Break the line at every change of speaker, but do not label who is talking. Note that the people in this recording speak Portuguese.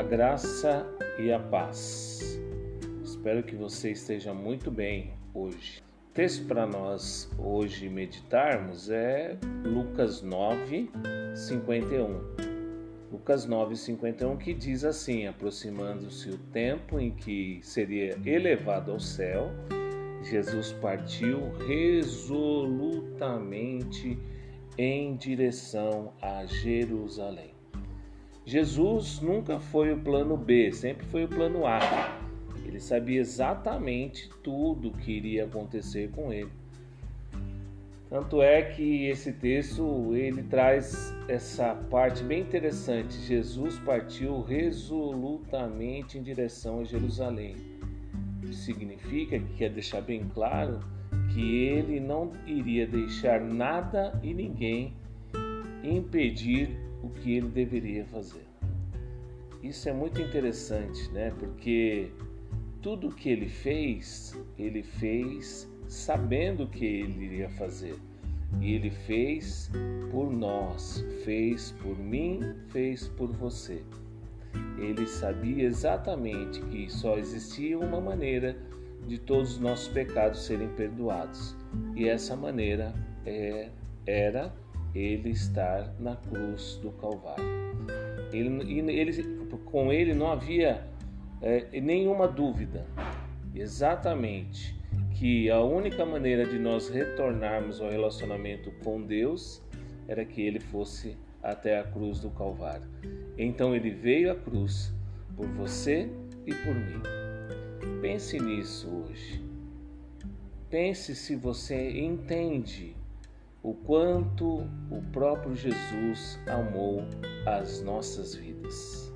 graça e a paz. Espero que você esteja muito bem hoje. O texto para nós hoje meditarmos é Lucas 9, 51. Lucas 9, 51 que diz assim: Aproximando-se o tempo em que seria elevado ao céu, Jesus partiu resolutamente em direção a Jerusalém. Jesus nunca foi o plano B, sempre foi o plano A. Ele sabia exatamente tudo o que iria acontecer com ele. Tanto é que esse texto ele traz essa parte bem interessante. Jesus partiu resolutamente em direção a Jerusalém. Significa que quer deixar bem claro que ele não iria deixar nada e ninguém impedir o que ele deveria fazer. Isso é muito interessante, né? Porque tudo que ele fez, ele fez sabendo o que ele iria fazer. E ele fez por nós, fez por mim, fez por você. Ele sabia exatamente que só existia uma maneira de todos os nossos pecados serem perdoados. E essa maneira é, era ele estar na cruz do Calvário. Ele, ele, com ele não havia é, nenhuma dúvida, exatamente, que a única maneira de nós retornarmos ao relacionamento com Deus era que ele fosse até a cruz do Calvário. Então ele veio à cruz por você e por mim. Pense nisso hoje. Pense se você entende o quanto o próprio Jesus amou as nossas vidas.